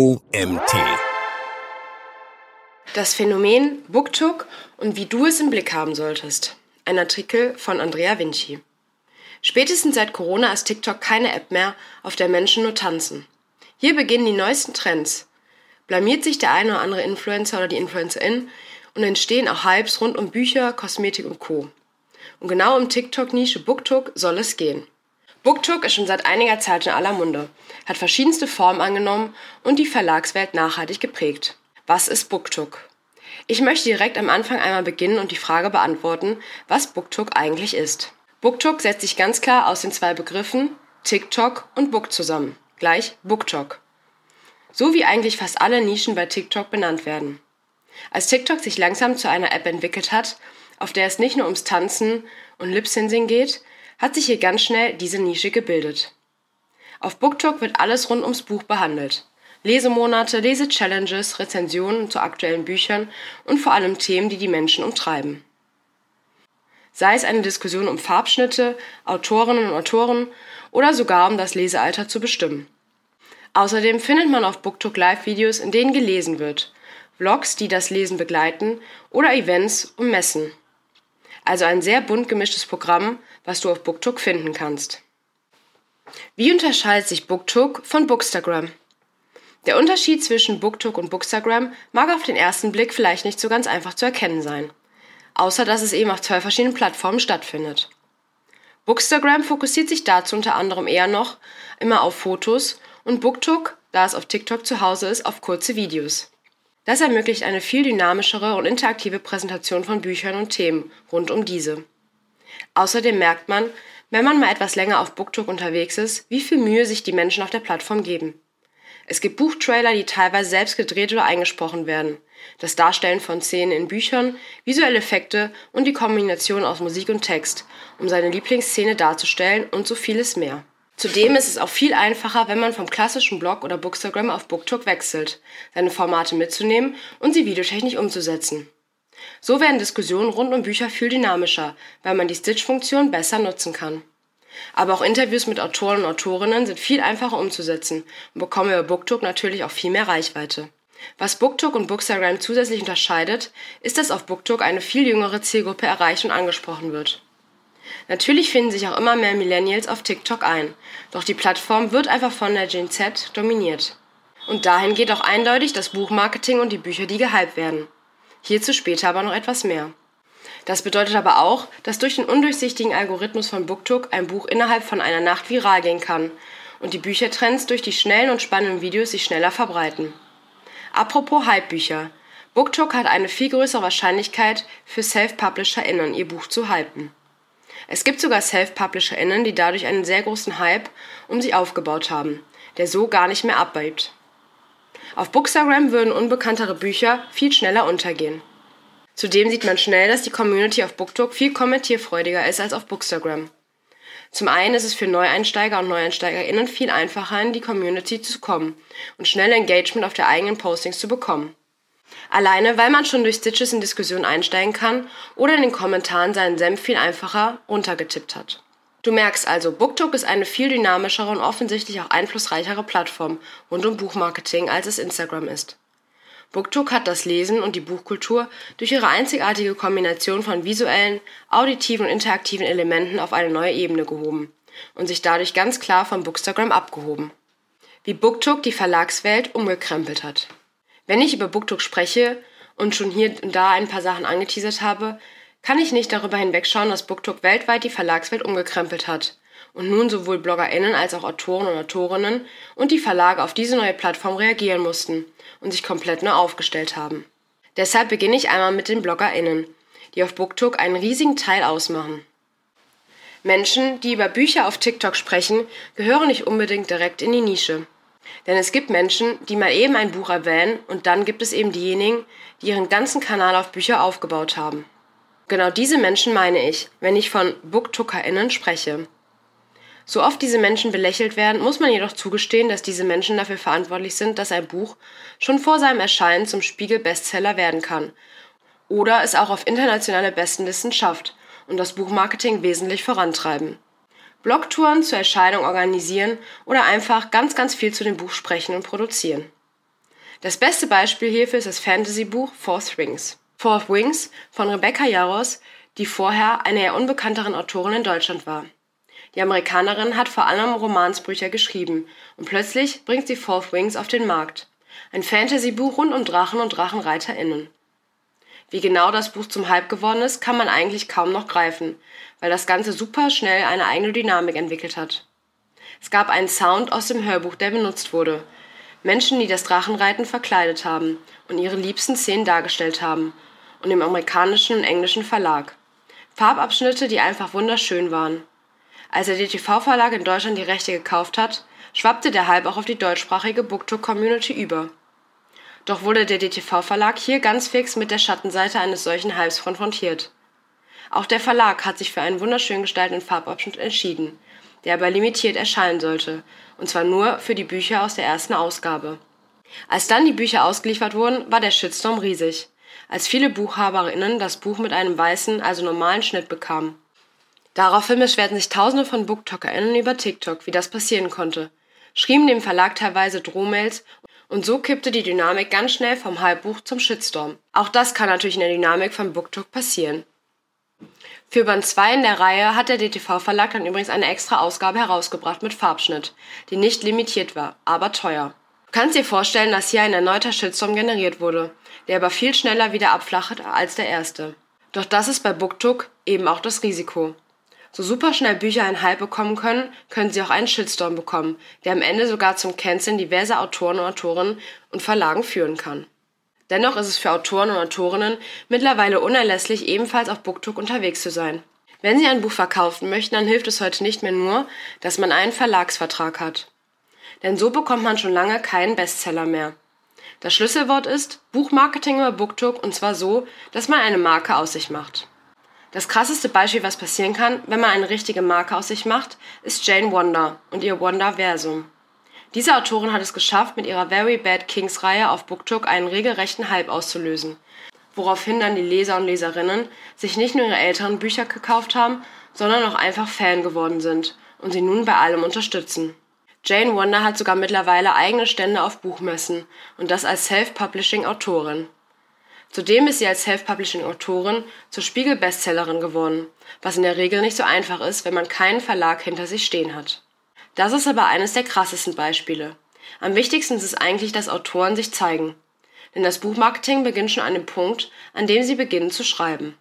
OMT. Das Phänomen BookTok und wie du es im Blick haben solltest. Ein Artikel von Andrea Vinci. Spätestens seit Corona ist TikTok keine App mehr, auf der Menschen nur tanzen. Hier beginnen die neuesten Trends. Blamiert sich der eine oder andere Influencer oder die Influencerin und entstehen auch Hypes rund um Bücher, Kosmetik und Co. Und genau um TikTok-Nische BookTok soll es gehen. BookTok ist schon seit einiger Zeit in aller Munde, hat verschiedenste Formen angenommen und die Verlagswelt nachhaltig geprägt. Was ist BookTok? Ich möchte direkt am Anfang einmal beginnen und die Frage beantworten, was BookTok eigentlich ist. BookTok setzt sich ganz klar aus den zwei Begriffen TikTok und Book zusammen, gleich BookTok. So wie eigentlich fast alle Nischen bei TikTok benannt werden. Als TikTok sich langsam zu einer App entwickelt hat, auf der es nicht nur ums Tanzen und Lip-Syncing geht, hat sich hier ganz schnell diese Nische gebildet. Auf BookTok wird alles rund ums Buch behandelt. Lesemonate, Lese-Challenges, Rezensionen zu aktuellen Büchern und vor allem Themen, die die Menschen umtreiben. Sei es eine Diskussion um Farbschnitte, Autorinnen und Autoren oder sogar um das Lesealter zu bestimmen. Außerdem findet man auf BookTok Live-Videos, in denen gelesen wird, Vlogs, die das Lesen begleiten oder Events und Messen. Also ein sehr bunt gemischtes Programm, was du auf BookTok finden kannst. Wie unterscheidet sich BookTok von Bookstagram? Der Unterschied zwischen BookTok und Bookstagram mag auf den ersten Blick vielleicht nicht so ganz einfach zu erkennen sein, außer dass es eben auf zwei verschiedenen Plattformen stattfindet. Bookstagram fokussiert sich dazu unter anderem eher noch immer auf Fotos und BookTok, da es auf TikTok zu Hause ist, auf kurze Videos. Das ermöglicht eine viel dynamischere und interaktive Präsentation von Büchern und Themen rund um diese. Außerdem merkt man, wenn man mal etwas länger auf BookTok unterwegs ist, wie viel Mühe sich die Menschen auf der Plattform geben. Es gibt Buchtrailer, die teilweise selbst gedreht oder eingesprochen werden, das Darstellen von Szenen in Büchern, visuelle Effekte und die Kombination aus Musik und Text, um seine Lieblingsszene darzustellen und so vieles mehr. Zudem ist es auch viel einfacher, wenn man vom klassischen Blog oder Bookstagram auf BookTok wechselt, seine Formate mitzunehmen und sie videotechnisch umzusetzen. So werden Diskussionen rund um Bücher viel dynamischer, weil man die Stitch-Funktion besser nutzen kann. Aber auch Interviews mit Autoren und Autorinnen sind viel einfacher umzusetzen und bekommen über BookTok natürlich auch viel mehr Reichweite. Was BookTok und Bookstagram zusätzlich unterscheidet, ist, dass auf BookTok eine viel jüngere Zielgruppe erreicht und angesprochen wird. Natürlich finden sich auch immer mehr Millennials auf TikTok ein, doch die Plattform wird einfach von der Gen Z dominiert. Und dahin geht auch eindeutig das Buchmarketing und die Bücher, die gehypt werden. Hierzu später aber noch etwas mehr. Das bedeutet aber auch, dass durch den undurchsichtigen Algorithmus von BookTok ein Buch innerhalb von einer Nacht viral gehen kann und die Büchertrends durch die schnellen und spannenden Videos sich schneller verbreiten. Apropos Hypebücher. BookTok hat eine viel größere Wahrscheinlichkeit für Self-PublisherInnen, ihr Buch zu hypen. Es gibt sogar Self-PublisherInnen, die dadurch einen sehr großen Hype um sich aufgebaut haben, der so gar nicht mehr abbleibt. Auf Bookstagram würden unbekanntere Bücher viel schneller untergehen. Zudem sieht man schnell, dass die Community auf BookTok viel kommentierfreudiger ist als auf Bookstagram. Zum einen ist es für Neueinsteiger und NeueinsteigerInnen viel einfacher, in die Community zu kommen und schnell Engagement auf der eigenen Postings zu bekommen. Alleine, weil man schon durch Stitches in Diskussionen einsteigen kann oder in den Kommentaren seinen Senf viel einfacher runtergetippt hat. Du merkst also, BookTok ist eine viel dynamischere und offensichtlich auch einflussreichere Plattform rund um Buchmarketing, als es Instagram ist. BookTok hat das Lesen und die Buchkultur durch ihre einzigartige Kombination von visuellen, auditiven und interaktiven Elementen auf eine neue Ebene gehoben und sich dadurch ganz klar von Bookstagram abgehoben. Wie BookTok die Verlagswelt umgekrempelt hat. Wenn ich über BookTok spreche und schon hier und da ein paar Sachen angeteasert habe, kann ich nicht darüber hinwegschauen, dass BookTok weltweit die Verlagswelt umgekrempelt hat und nun sowohl BloggerInnen als auch Autoren und Autorinnen und die Verlage auf diese neue Plattform reagieren mussten und sich komplett neu aufgestellt haben. Deshalb beginne ich einmal mit den BloggerInnen, die auf BookTok einen riesigen Teil ausmachen. Menschen, die über Bücher auf TikTok sprechen, gehören nicht unbedingt direkt in die Nische. Denn es gibt Menschen, die mal eben ein Buch erwähnen und dann gibt es eben diejenigen, die ihren ganzen Kanal auf Bücher aufgebaut haben. Genau diese Menschen meine ich, wenn ich von BookTookerInnen spreche. So oft diese Menschen belächelt werden, muss man jedoch zugestehen, dass diese Menschen dafür verantwortlich sind, dass ein Buch schon vor seinem Erscheinen zum Spiegel-Bestseller werden kann oder es auch auf internationale Bestenlisten schafft und das Buchmarketing wesentlich vorantreiben. Blogtouren zur Erscheinung organisieren oder einfach ganz, ganz viel zu dem Buch sprechen und produzieren. Das beste Beispiel hierfür ist das Fantasy-Buch Fourth Wings. Fourth Wings von Rebecca Yaros, die vorher eine eher unbekannteren Autorin in Deutschland war. Die Amerikanerin hat vor allem Romansbücher geschrieben und plötzlich bringt sie Fourth Wings auf den Markt. Ein Fantasy-Buch rund um Drachen und DrachenreiterInnen. Wie genau das Buch zum Hype geworden ist, kann man eigentlich kaum noch greifen, weil das Ganze super schnell eine eigene Dynamik entwickelt hat. Es gab einen Sound aus dem Hörbuch, der benutzt wurde. Menschen, die das Drachenreiten verkleidet haben und ihre liebsten Szenen dargestellt haben. Und im amerikanischen und englischen Verlag. Farbabschnitte, die einfach wunderschön waren. Als der DTV-Verlag in Deutschland die Rechte gekauft hat, schwappte der Hype auch auf die deutschsprachige Booktalk-Community über. Doch wurde der DTV-Verlag hier ganz fix mit der Schattenseite eines solchen Hypes konfrontiert. Auch der Verlag hat sich für einen wunderschön gestalteten Farbabschnitt entschieden, der aber limitiert erscheinen sollte, und zwar nur für die Bücher aus der ersten Ausgabe. Als dann die Bücher ausgeliefert wurden, war der Shitstorm riesig, als viele BuchhaberInnen das Buch mit einem weißen, also normalen Schnitt bekamen. Daraufhin beschwerten sich tausende von BooktalkerInnen über TikTok, wie das passieren konnte, schrieben dem Verlag teilweise Drohmails und so kippte die Dynamik ganz schnell vom Halbbuch zum Shitstorm. Auch das kann natürlich in der Dynamik von BookTok passieren. Für Band 2 in der Reihe hat der DTV-Verlag dann übrigens eine extra Ausgabe herausgebracht mit Farbschnitt, die nicht limitiert war, aber teuer. Du kannst dir vorstellen, dass hier ein erneuter Shitstorm generiert wurde, der aber viel schneller wieder abflacht als der erste. Doch das ist bei BookTok eben auch das Risiko. So super schnell Bücher einen Hype bekommen können, können sie auch einen Shitstorm bekommen, der am Ende sogar zum Canceln diverser Autoren und Autorinnen und Verlagen führen kann. Dennoch ist es für Autoren und Autorinnen mittlerweile unerlässlich, ebenfalls auf BookTok unterwegs zu sein. Wenn Sie ein Buch verkaufen möchten, dann hilft es heute nicht mehr nur, dass man einen Verlagsvertrag hat. Denn so bekommt man schon lange keinen Bestseller mehr. Das Schlüsselwort ist Buchmarketing über BookTok und zwar so, dass man eine Marke aus sich macht. Das krasseste Beispiel, was passieren kann, wenn man eine richtige Marke aus sich macht, ist Jane Wonder und ihr Wonder-Versum. Diese Autorin hat es geschafft, mit ihrer Very Bad Kings Reihe auf BookTok einen regelrechten Hype auszulösen, woraufhin dann die Leser und Leserinnen sich nicht nur ihre älteren Bücher gekauft haben, sondern auch einfach Fan geworden sind und sie nun bei allem unterstützen. Jane Wonder hat sogar mittlerweile eigene Stände auf Buchmessen und das als Self-Publishing-Autorin. Zudem ist sie als Self-Publishing-Autorin zur Spiegel-Bestsellerin geworden, was in der Regel nicht so einfach ist, wenn man keinen Verlag hinter sich stehen hat. Das ist aber eines der krassesten Beispiele. Am wichtigsten ist es eigentlich, dass Autoren sich zeigen. Denn das Buchmarketing beginnt schon an dem Punkt, an dem sie beginnen zu schreiben.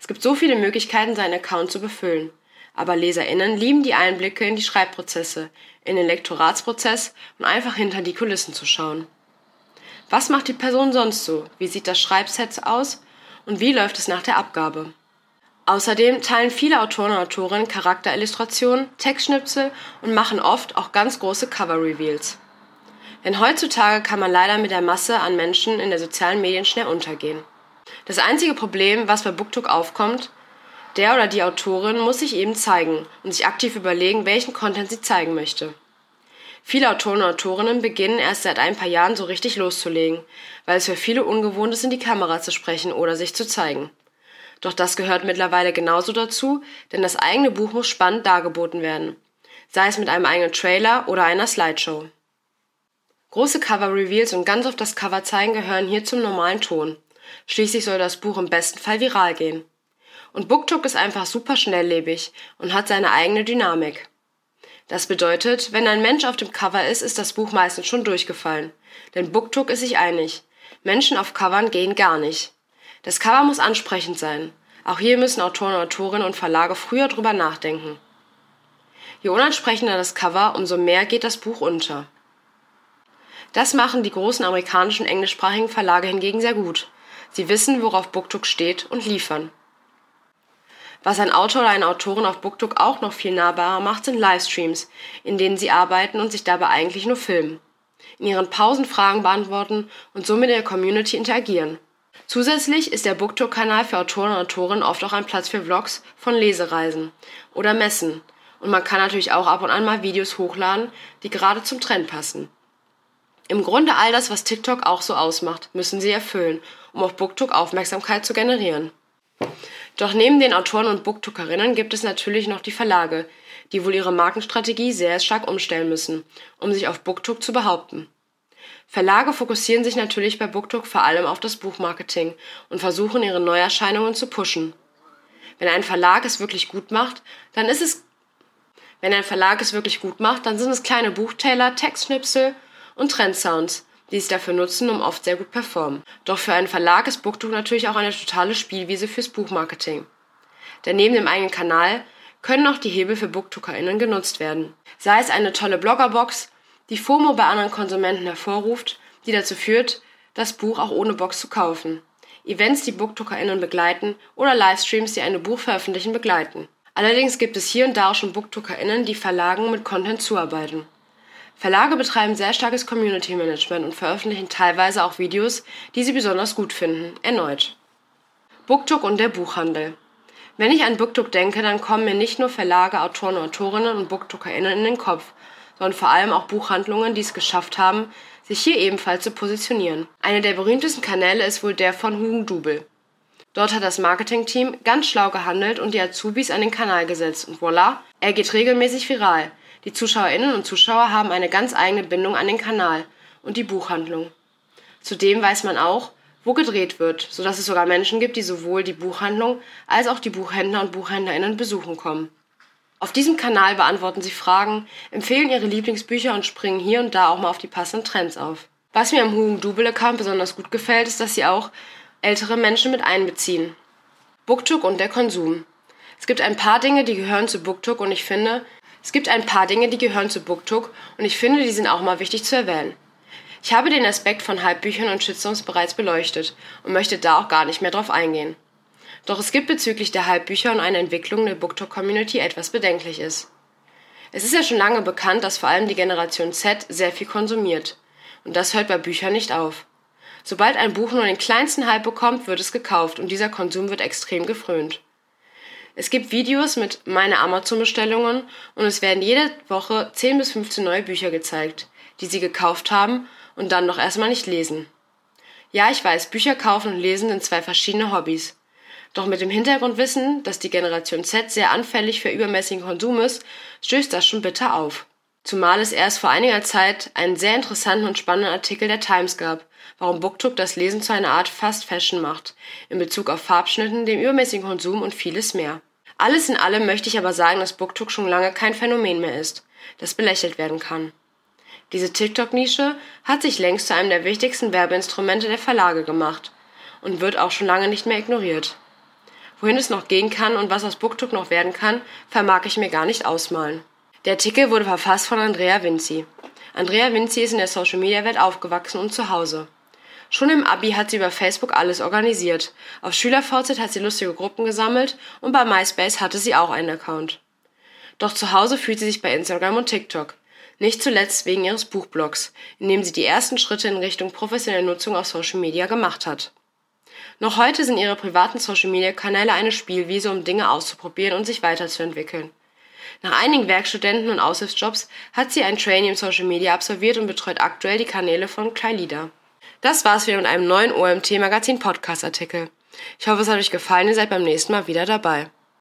Es gibt so viele Möglichkeiten, seinen Account zu befüllen. Aber LeserInnen lieben die Einblicke in die Schreibprozesse, in den Lektoratsprozess und einfach hinter die Kulissen zu schauen. Was macht die Person sonst so? Wie sieht das Schreibset aus? Und wie läuft es nach der Abgabe? Außerdem teilen viele Autoren und Autorinnen Charakterillustrationen, Textschnipsel und machen oft auch ganz große Cover-Reveals. Denn heutzutage kann man leider mit der Masse an Menschen in den sozialen Medien schnell untergehen. Das einzige Problem, was bei BookTok aufkommt, der oder die Autorin muss sich eben zeigen und sich aktiv überlegen, welchen Content sie zeigen möchte. Viele Autoren und Autorinnen beginnen erst seit ein paar Jahren so richtig loszulegen, weil es für viele ungewohnt ist, in die Kamera zu sprechen oder sich zu zeigen. Doch das gehört mittlerweile genauso dazu, denn das eigene Buch muss spannend dargeboten werden, sei es mit einem eigenen Trailer oder einer Slideshow. Große Cover-Reveals und ganz auf das Cover zeigen gehören hier zum normalen Ton. Schließlich soll das Buch im besten Fall viral gehen. Und BookTok ist einfach super schnelllebig und hat seine eigene Dynamik. Das bedeutet, wenn ein Mensch auf dem Cover ist, ist das Buch meistens schon durchgefallen. Denn BookTok ist sich einig. Menschen auf Covern gehen gar nicht. Das Cover muss ansprechend sein. Auch hier müssen Autoren, Autorinnen und Verlage früher drüber nachdenken. Je unansprechender das Cover, umso mehr geht das Buch unter. Das machen die großen amerikanischen englischsprachigen Verlage hingegen sehr gut. Sie wissen, worauf BookTok steht und liefern. Was ein Autor oder eine Autorin auf BookTok auch noch viel nahbarer macht, sind Livestreams, in denen sie arbeiten und sich dabei eigentlich nur filmen. In ihren Pausen Fragen beantworten und so mit der Community interagieren. Zusätzlich ist der BookTok-Kanal für Autoren und Autorinnen oft auch ein Platz für Vlogs von Lesereisen oder Messen. Und man kann natürlich auch ab und an mal Videos hochladen, die gerade zum Trend passen. Im Grunde all das, was TikTok auch so ausmacht, müssen sie erfüllen, um auf BookTok Aufmerksamkeit zu generieren. Doch neben den Autoren und Booktookerinnen gibt es natürlich noch die Verlage, die wohl ihre Markenstrategie sehr stark umstellen müssen, um sich auf BookTok zu behaupten. Verlage fokussieren sich natürlich bei BookTok vor allem auf das Buchmarketing und versuchen ihre Neuerscheinungen zu pushen. Wenn ein Verlag es wirklich gut macht, dann ist es wenn ein Verlag es wirklich gut macht, dann sind es kleine Buchtailer, Textschnipsel und Trendsounds, die es dafür nutzen, um oft sehr gut performen. Doch für einen Verlag ist BookTok natürlich auch eine totale Spielwiese fürs Buchmarketing. Denn neben dem eigenen Kanal können auch die Hebel für BookTokerInnen genutzt werden. Sei es eine tolle Bloggerbox, die FOMO bei anderen Konsumenten hervorruft, die dazu führt, das Buch auch ohne Box zu kaufen. Events, die BookTokerInnen begleiten oder Livestreams, die eine Buchveröffentlichung begleiten. Allerdings gibt es hier und da auch schon BookTokerInnen, die Verlagen mit Content zuarbeiten. Verlage betreiben sehr starkes Community Management und veröffentlichen teilweise auch Videos, die sie besonders gut finden, erneut. BookTok und der Buchhandel. Wenn ich an BookTok denke, dann kommen mir nicht nur Verlage, Autoren, Autorinnen und BookTokerInnen in den Kopf, sondern vor allem auch Buchhandlungen, die es geschafft haben, sich hier ebenfalls zu positionieren. Einer der berühmtesten Kanäle ist wohl der von Hugen Dubel. Dort hat das Marketingteam ganz schlau gehandelt und die Azubis an den Kanal gesetzt und voilà, er geht regelmäßig viral. Die Zuschauerinnen und Zuschauer haben eine ganz eigene Bindung an den Kanal und die Buchhandlung. Zudem weiß man auch, wo gedreht wird, sodass es sogar Menschen gibt, die sowohl die Buchhandlung als auch die Buchhändler und Buchhändlerinnen besuchen kommen. Auf diesem Kanal beantworten sie Fragen, empfehlen ihre Lieblingsbücher und springen hier und da auch mal auf die passenden Trends auf. Was mir am Hugen Double Account besonders gut gefällt, ist, dass sie auch ältere Menschen mit einbeziehen. Booktook und der Konsum. Es gibt ein paar Dinge, die gehören zu Booktook und ich finde, es gibt ein paar Dinge, die gehören zu Booktook und ich finde, die sind auch mal wichtig zu erwähnen. Ich habe den Aspekt von Halbbüchern und Shitstorms bereits beleuchtet und möchte da auch gar nicht mehr drauf eingehen. Doch es gibt bezüglich der Halbbücher und einer Entwicklung der Booktalk-Community etwas bedenklich ist. Es ist ja schon lange bekannt, dass vor allem die Generation Z sehr viel konsumiert. Und das hört bei Büchern nicht auf. Sobald ein Buch nur den kleinsten Hype bekommt, wird es gekauft und dieser Konsum wird extrem gefrönt. Es gibt Videos mit meine Amazon-Bestellungen und es werden jede Woche 10 bis 15 neue Bücher gezeigt, die sie gekauft haben und dann noch erstmal nicht lesen. Ja, ich weiß, Bücher kaufen und lesen sind zwei verschiedene Hobbys. Doch mit dem Hintergrundwissen, dass die Generation Z sehr anfällig für übermäßigen Konsum ist, stößt das schon bitter auf. Zumal es erst vor einiger Zeit einen sehr interessanten und spannenden Artikel der Times gab, warum BookTok das Lesen zu einer Art Fast Fashion macht, in Bezug auf Farbschnitten, dem übermäßigen Konsum und vieles mehr. Alles in allem möchte ich aber sagen, dass BookTok schon lange kein Phänomen mehr ist, das belächelt werden kann. Diese TikTok-Nische hat sich längst zu einem der wichtigsten Werbeinstrumente der Verlage gemacht und wird auch schon lange nicht mehr ignoriert. Wohin es noch gehen kann und was aus BookTok noch werden kann, vermag ich mir gar nicht ausmalen. Der Artikel wurde verfasst von Andrea Vinci. Andrea Vinci ist in der Social-Media-Welt aufgewachsen und zu Hause. Schon im Abi hat sie über Facebook alles organisiert. Auf SchülerVZ hat sie lustige Gruppen gesammelt und bei MySpace hatte sie auch einen Account. Doch zu Hause fühlt sie sich bei Instagram und TikTok. Nicht zuletzt wegen ihres Buchblogs, in dem sie die ersten Schritte in Richtung professionelle Nutzung auf Social Media gemacht hat. Noch heute sind ihre privaten Social Media Kanäle eine Spielwiese, um Dinge auszuprobieren und sich weiterzuentwickeln. Nach einigen Werkstudenten und Aushilfsjobs hat sie ein Training im Social Media absolviert und betreut aktuell die Kanäle von Kleinlieder. Das war's wieder mit einem neuen OMT Magazin Podcast Artikel. Ich hoffe, es hat euch gefallen, ihr seid beim nächsten Mal wieder dabei.